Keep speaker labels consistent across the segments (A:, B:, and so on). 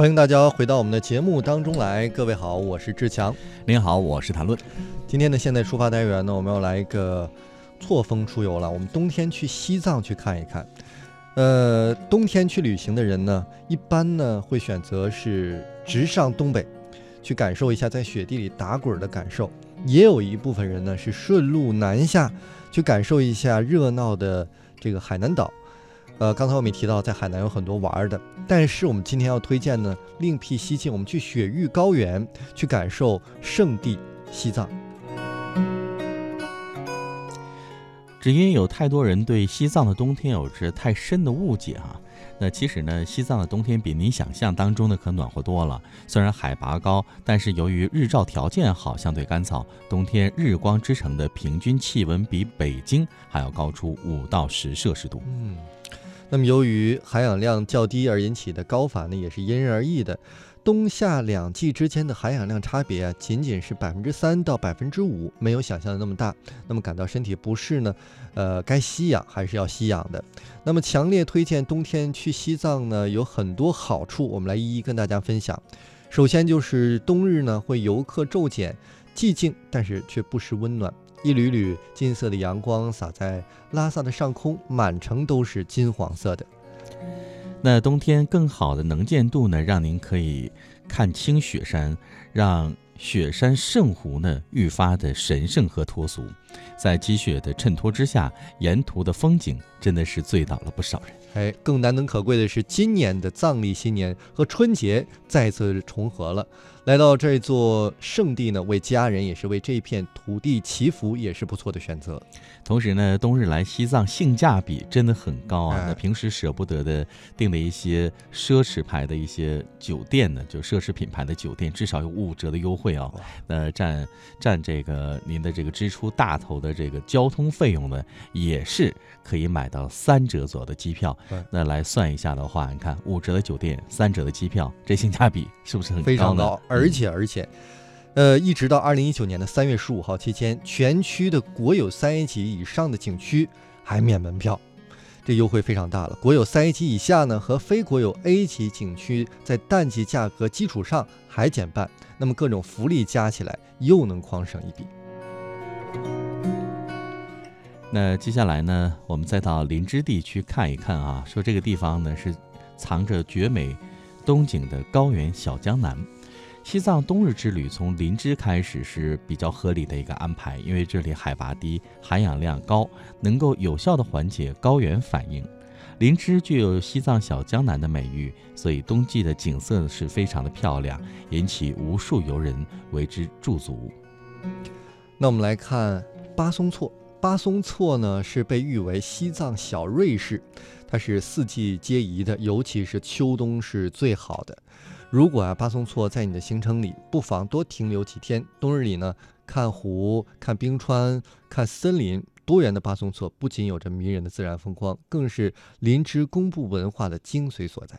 A: 欢迎大家回到我们的节目当中来，各位好，我是志强。
B: 您好，我是谭论。
A: 今天的现代出发单元呢，我们要来一个错峰出游了。我们冬天去西藏去看一看。呃，冬天去旅行的人呢，一般呢会选择是直上东北，去感受一下在雪地里打滚的感受。也有一部分人呢是顺路南下，去感受一下热闹的这个海南岛。呃，刚才我们也提到，在海南有很多玩的，但是我们今天要推荐呢，另辟蹊径，我们去雪域高原去感受圣地西藏。
B: 只因有太多人对西藏的冬天有着太深的误解哈。那其实呢，西藏的冬天比您想象当中的可暖和多了。虽然海拔高，但是由于日照条件好，相对干燥，冬天日光之城的平均气温比北京还要高出五到十摄氏度。
A: 嗯。那么，由于含氧量较低而引起的高反呢，也是因人而异的。冬夏两季之间的含氧量差别啊，仅仅是百分之三到百分之五，没有想象的那么大。那么感到身体不适呢，呃，该吸氧还是要吸氧的。那么强烈推荐冬天去西藏呢，有很多好处，我们来一一跟大家分享。首先就是冬日呢会游客骤减，寂静但是却不失温暖。一缕缕金色的阳光洒在拉萨的上空，满城都是金黄色的。
B: 那冬天更好的能见度呢，让您可以看清雪山，让雪山圣湖呢愈发的神圣和脱俗。在积雪的衬托之下，沿途的风景真的是醉倒了不少人。
A: 哎，更难能可贵的是，今年的藏历新年和春节再次重合了。来到这座圣地呢，为家人也是为这片土地祈福，也是不错的选择。
B: 同时呢，冬日来西藏性价比真的很高啊！那平时舍不得的订的一些奢侈牌的一些酒店呢，就奢侈品牌的酒店，至少有五五折的优惠啊。那占占这个您的这个支出大头的这个交通费用呢，也是可以买到三折左右的机票。那来算一下的话，你看五折的酒店，三折的机票，这性价比是不是很
A: 非常
B: 高？
A: 而且而且。呃，一直到二零一九年的三月十五号期间，全区的国有三 A 级以上的景区还免门票，这优惠非常大了。国有三 A 级以下呢，和非国有 A 级景区在淡季价格基础上还减半，那么各种福利加起来又能狂省一笔。
B: 那接下来呢，我们再到林芝地区看一看啊，说这个地方呢是藏着绝美冬景的高原小江南。西藏冬日之旅从林芝开始是比较合理的一个安排，因为这里海拔低，含氧量高，能够有效的缓解高原反应。林芝具有西藏小江南的美誉，所以冬季的景色是非常的漂亮，引起无数游人为之驻足。
A: 那我们来看巴松措，巴松措呢是被誉为西藏小瑞士，它是四季皆宜的，尤其是秋冬是最好的。如果啊巴松措在你的行程里，不妨多停留几天。冬日里呢，看湖、看冰川、看森林，多元的巴松措不仅有着迷人的自然风光，更是林芝工布文化的精髓所在。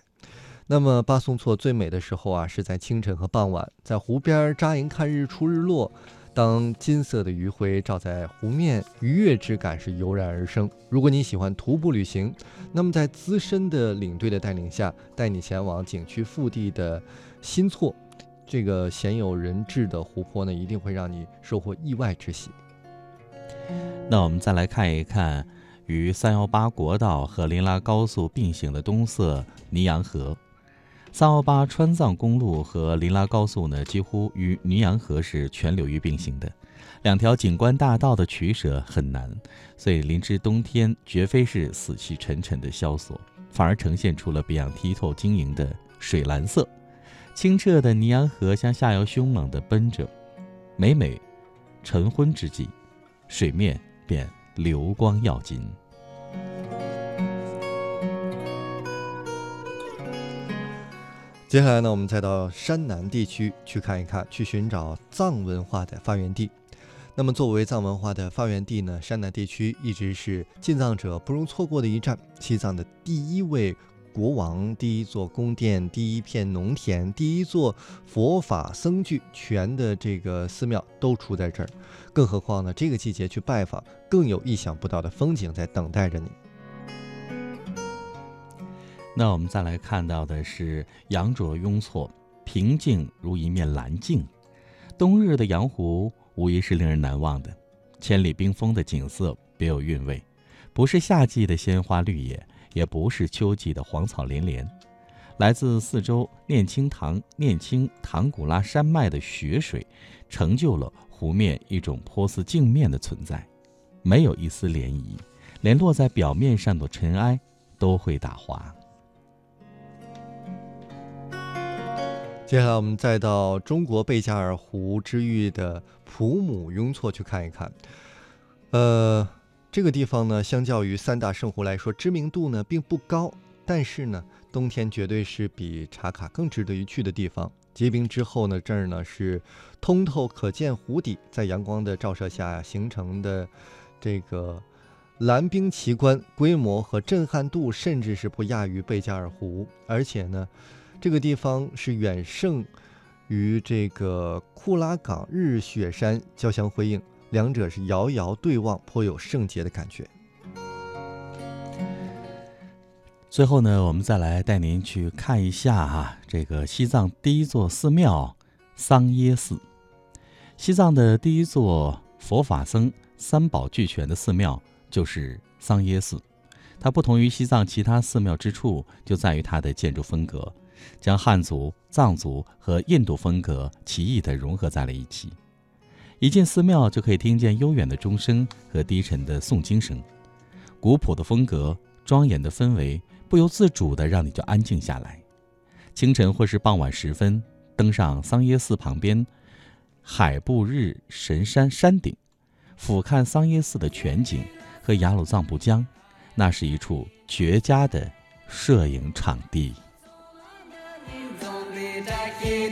A: 那么巴松措最美的时候啊，是在清晨和傍晚，在湖边扎营看日出日落。当金色的余晖照在湖面，愉悦之感是油然而生。如果你喜欢徒步旅行，那么在资深的领队的带领下，带你前往景区腹地的新措，这个鲜有人质的湖泊呢，一定会让你收获意外之喜。
B: 那我们再来看一看，与三幺八国道和林拉高速并行的东色尼洋河。三幺八川藏公路和林拉高速呢，几乎与尼洋河是全流域并行的，两条景观大道的取舍很难，所以林芝冬天绝非是死气沉沉的萧索，反而呈现出了别样剔透晶莹的水蓝色。清澈的尼洋河向下游凶猛地奔着，每每晨昏之际，水面便流光耀金。
A: 接下来呢，我们再到山南地区去看一看，去寻找藏文化的发源地。那么，作为藏文化的发源地呢，山南地区一直是进藏者不容错过的一站。西藏的第一位国王、第一座宫殿、第一片农田、第一座佛法僧聚全的这个寺庙都出在这儿。更何况呢，这个季节去拜访，更有意想不到的风景在等待着你。
B: 那我们再来看到的是羊卓雍措，平静如一面蓝镜。冬日的羊湖无疑是令人难忘的，千里冰封的景色别有韵味，不是夏季的鲜花绿野，也不是秋季的黄草连连。来自四周念青塘、念青唐古拉山脉的雪水，成就了湖面一种颇似镜面的存在，没有一丝涟漪，连落在表面上的尘埃都会打滑。
A: 接下来我们再到中国贝加尔湖之域的普姆雍措去看一看。呃，这个地方呢，相较于三大圣湖来说，知名度呢并不高，但是呢，冬天绝对是比茶卡更值得一去的地方。结冰之后呢，这儿呢是通透可见湖底，在阳光的照射下形成的这个蓝冰奇观，规模和震撼度甚至是不亚于贝加尔湖，而且呢。这个地方是远胜于这个库拉岗日雪山交相辉映，两者是遥遥对望，颇有圣洁的感觉。
B: 最后呢，我们再来带您去看一下哈，这个西藏第一座寺庙桑耶寺。西藏的第一座佛法僧三宝俱全的寺庙就是桑耶寺，它不同于西藏其他寺庙之处就在于它的建筑风格。将汉族、藏族和印度风格奇异地融合在了一起。一进寺庙，就可以听见悠远的钟声和低沉的诵经声，古朴的风格、庄严的氛围，不由自主地让你就安静下来。清晨或是傍晚时分，登上桑耶寺旁边海布日神山山顶，俯瞰桑耶寺的全景和雅鲁藏布江，那是一处绝佳的摄影场地。
C: 崎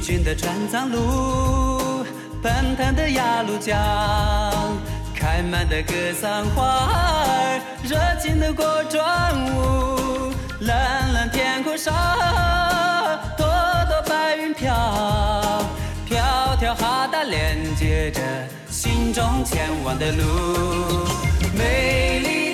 C: 岖的川藏路，奔腾的雅鲁江。开满的格桑花儿，热情的过庄舞，蓝蓝天空上，朵朵白云飘，飘飘哈达连接着心中前往的路，美丽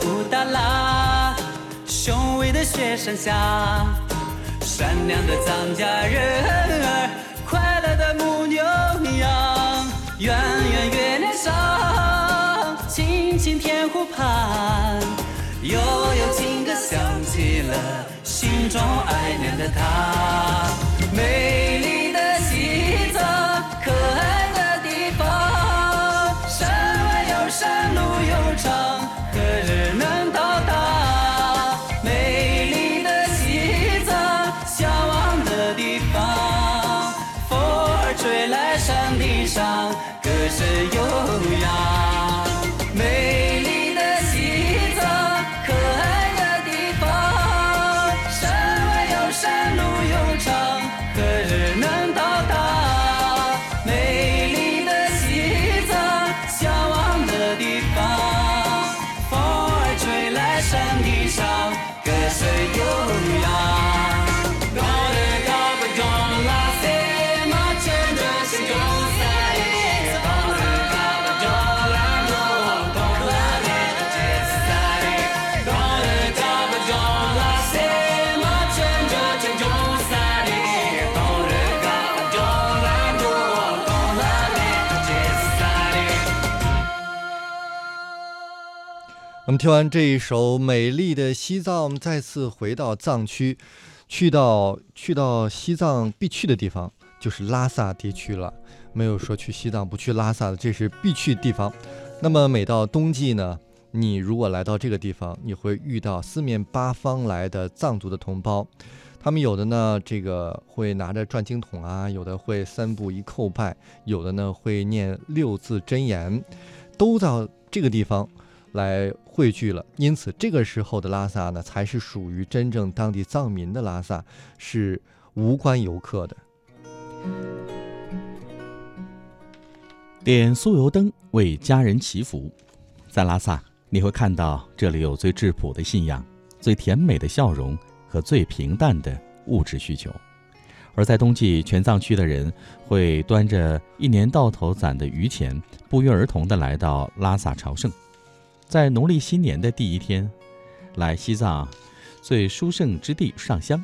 C: 布达拉，雄伟的雪山下，善良的藏家人儿，快乐的牧牛羊，圆圆月亮上，青青天湖畔，悠悠情歌响起了心中爱恋的他，美
A: 听完这一首美丽的西藏，我们再次回到藏区，去到去到西藏必去的地方，就是拉萨地区了。没有说去西藏不去拉萨的，这是必去地方。那么每到冬季呢，你如果来到这个地方，你会遇到四面八方来的藏族的同胞，他们有的呢，这个会拿着转经筒啊，有的会三步一叩拜，有的呢会念六字真言，都到这个地方来汇聚了。因此，这个时候的拉萨呢，才是属于真正当地藏民的拉萨，是无关游客的。
B: 点酥油灯为家人祈福，在拉萨你会看到这里有最质朴的信仰、最甜美的笑容和最平淡的物质需求。而在冬季，全藏区的人会端着一年到头攒的余钱，不约而同地来到拉萨朝圣。在农历新年的第一天，来西藏最殊胜之地上香，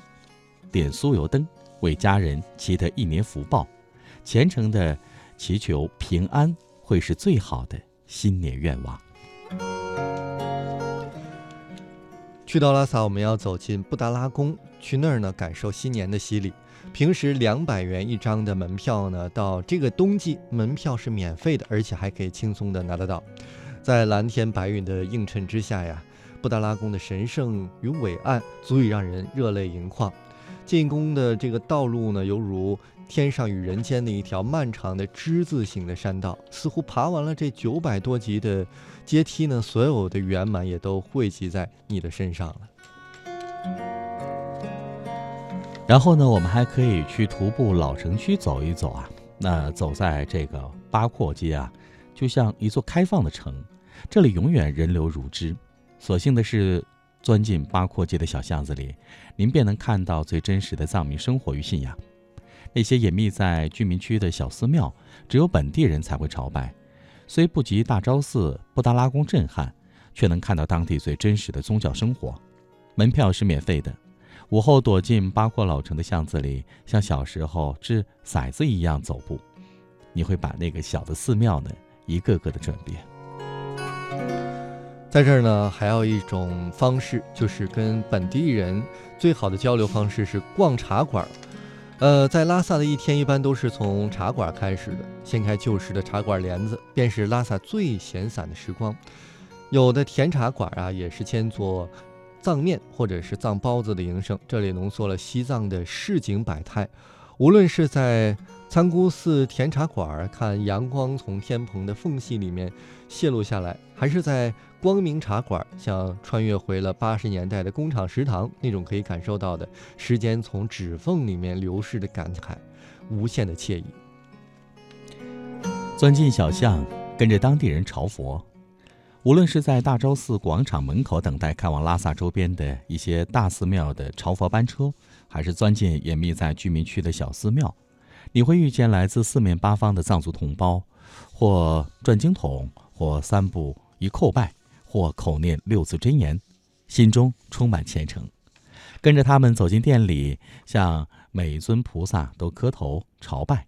B: 点酥油灯为家人祈得一年福报，虔诚的。祈求平安会是最好的新年愿望。
A: 去到拉萨，我们要走进布达拉宫，去那儿呢感受新年的洗礼。平时两百元一张的门票呢，到这个冬季门票是免费的，而且还可以轻松的拿得到。在蓝天白云的映衬之下呀，布达拉宫的神圣与伟岸足以让人热泪盈眶。进宫的这个道路呢，犹如天上与人间的一条漫长的之字形的山道。似乎爬完了这九百多级的阶梯呢，所有的圆满也都汇集在你的身上了。
B: 然后呢，我们还可以去徒步老城区走一走啊。那走在这个八廓街啊，就像一座开放的城，这里永远人流如织。所幸的是。钻进八廓街的小巷子里，您便能看到最真实的藏民生活与信仰。那些隐秘在居民区的小寺庙，只有本地人才会朝拜，虽不及大昭寺、布达拉宫震撼，却能看到当地最真实的宗教生活。门票是免费的。午后躲进八廓老城的巷子里，像小时候掷骰子一样走步，你会把那个小的寺庙呢，一个个的转遍。
A: 在这儿呢，还有一种方式，就是跟本地人最好的交流方式是逛茶馆。呃，在拉萨的一天一般都是从茶馆开始的，掀开旧时的茶馆帘子，便是拉萨最闲散的时光。有的甜茶馆啊，也是兼做藏面或者是藏包子的营生。这里浓缩了西藏的市井百态，无论是在参姑寺甜茶馆看阳光从天棚的缝隙里面泄露下来，还是在光明茶馆，像穿越回了八十年代的工厂食堂那种可以感受到的时间从指缝里面流逝的感慨，无限的惬意。
B: 钻进小巷，跟着当地人朝佛，无论是在大昭寺广场门口等待开往拉萨周边的一些大寺庙的朝佛班车，还是钻进隐秘在居民区的小寺庙，你会遇见来自四面八方的藏族同胞，或转经筒，或三步一叩拜。或口念六字真言，心中充满虔诚，跟着他们走进店里，向每一尊菩萨都磕头朝拜。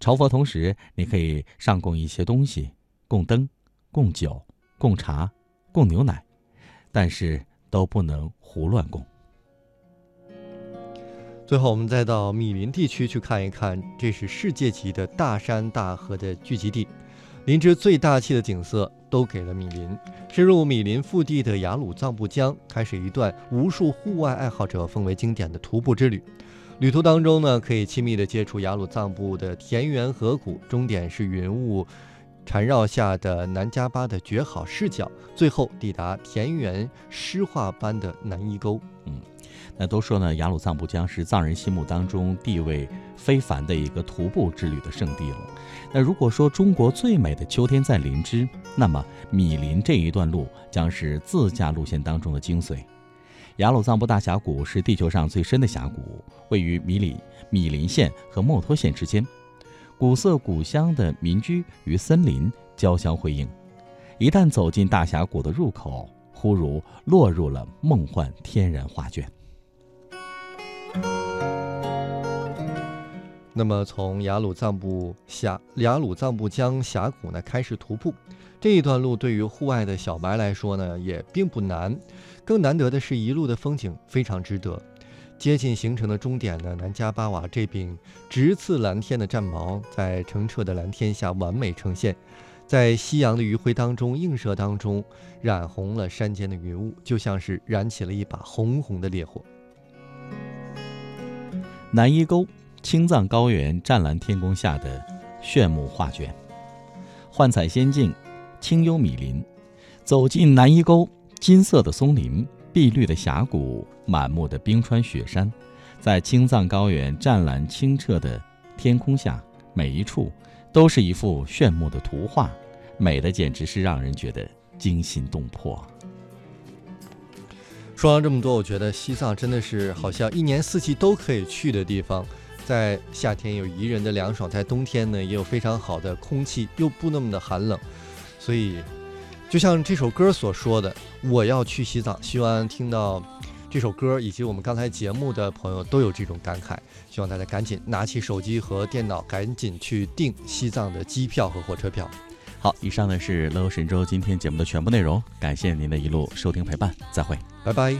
B: 朝佛同时，你可以上供一些东西，供灯、供酒、供茶、供牛奶，但是都不能胡乱供。
A: 最后，我们再到米林地区去看一看，这是世界级的大山大河的聚集地。林芝最大气的景色都给了米林。深入米林腹地的雅鲁藏布江，开始一段无数户外爱好者奉为经典的徒步之旅。旅途当中呢，可以亲密地接触雅鲁藏布的田园河谷，终点是云雾缠绕下的南迦巴的绝好视角，最后抵达田园诗画般的南伊沟。
B: 嗯。那都说呢，雅鲁藏布江是藏人心目当中地位非凡的一个徒步之旅的圣地了。那如果说中国最美的秋天在林芝，那么米林这一段路将是自驾路线当中的精髓。雅鲁藏布大峡谷是地球上最深的峡谷，位于米里米林县和墨脱县之间，古色古香的民居与森林交相辉映。一旦走进大峡谷的入口，忽如落入了梦幻天然画卷。
D: 那么从雅鲁藏布峡雅鲁藏布江峡谷呢开始徒步，这一段路对于户外的小白来说呢也并不难，更难得的是一路的风景非常值得。接近行程的终点呢，南迦巴瓦这柄直刺蓝天的战矛，在澄澈的蓝天下完美呈现，在夕阳的余晖当中映射当中，染红了山间的云雾，就像是燃起了一把红红的烈火。
B: 南伊沟，青藏高原湛蓝天空下的炫目画卷，幻彩仙境，清幽米林。走进南伊沟，金色的松林，碧绿的峡谷。满目的冰川雪山，在青藏高原湛蓝清澈的天空下，每一处都是一幅炫目的图画，美的简直是让人觉得惊心动魄。
D: 说了这么多，我觉得西藏真的是好像一年四季都可以去的地方，在夏天有宜人的凉爽，在冬天呢也有非常好的空气，又不那么的寒冷，所以就像这首歌所说的，我要去西藏，希望听到。这首歌以及我们刚才节目的朋友都有这种感慨，希望大家赶紧拿起手机和电脑，赶紧去订西藏的机票和火车票。
B: 好，以上呢是乐游神州今天节目的全部内容，感谢您的一路收听陪伴，再会，
D: 拜拜。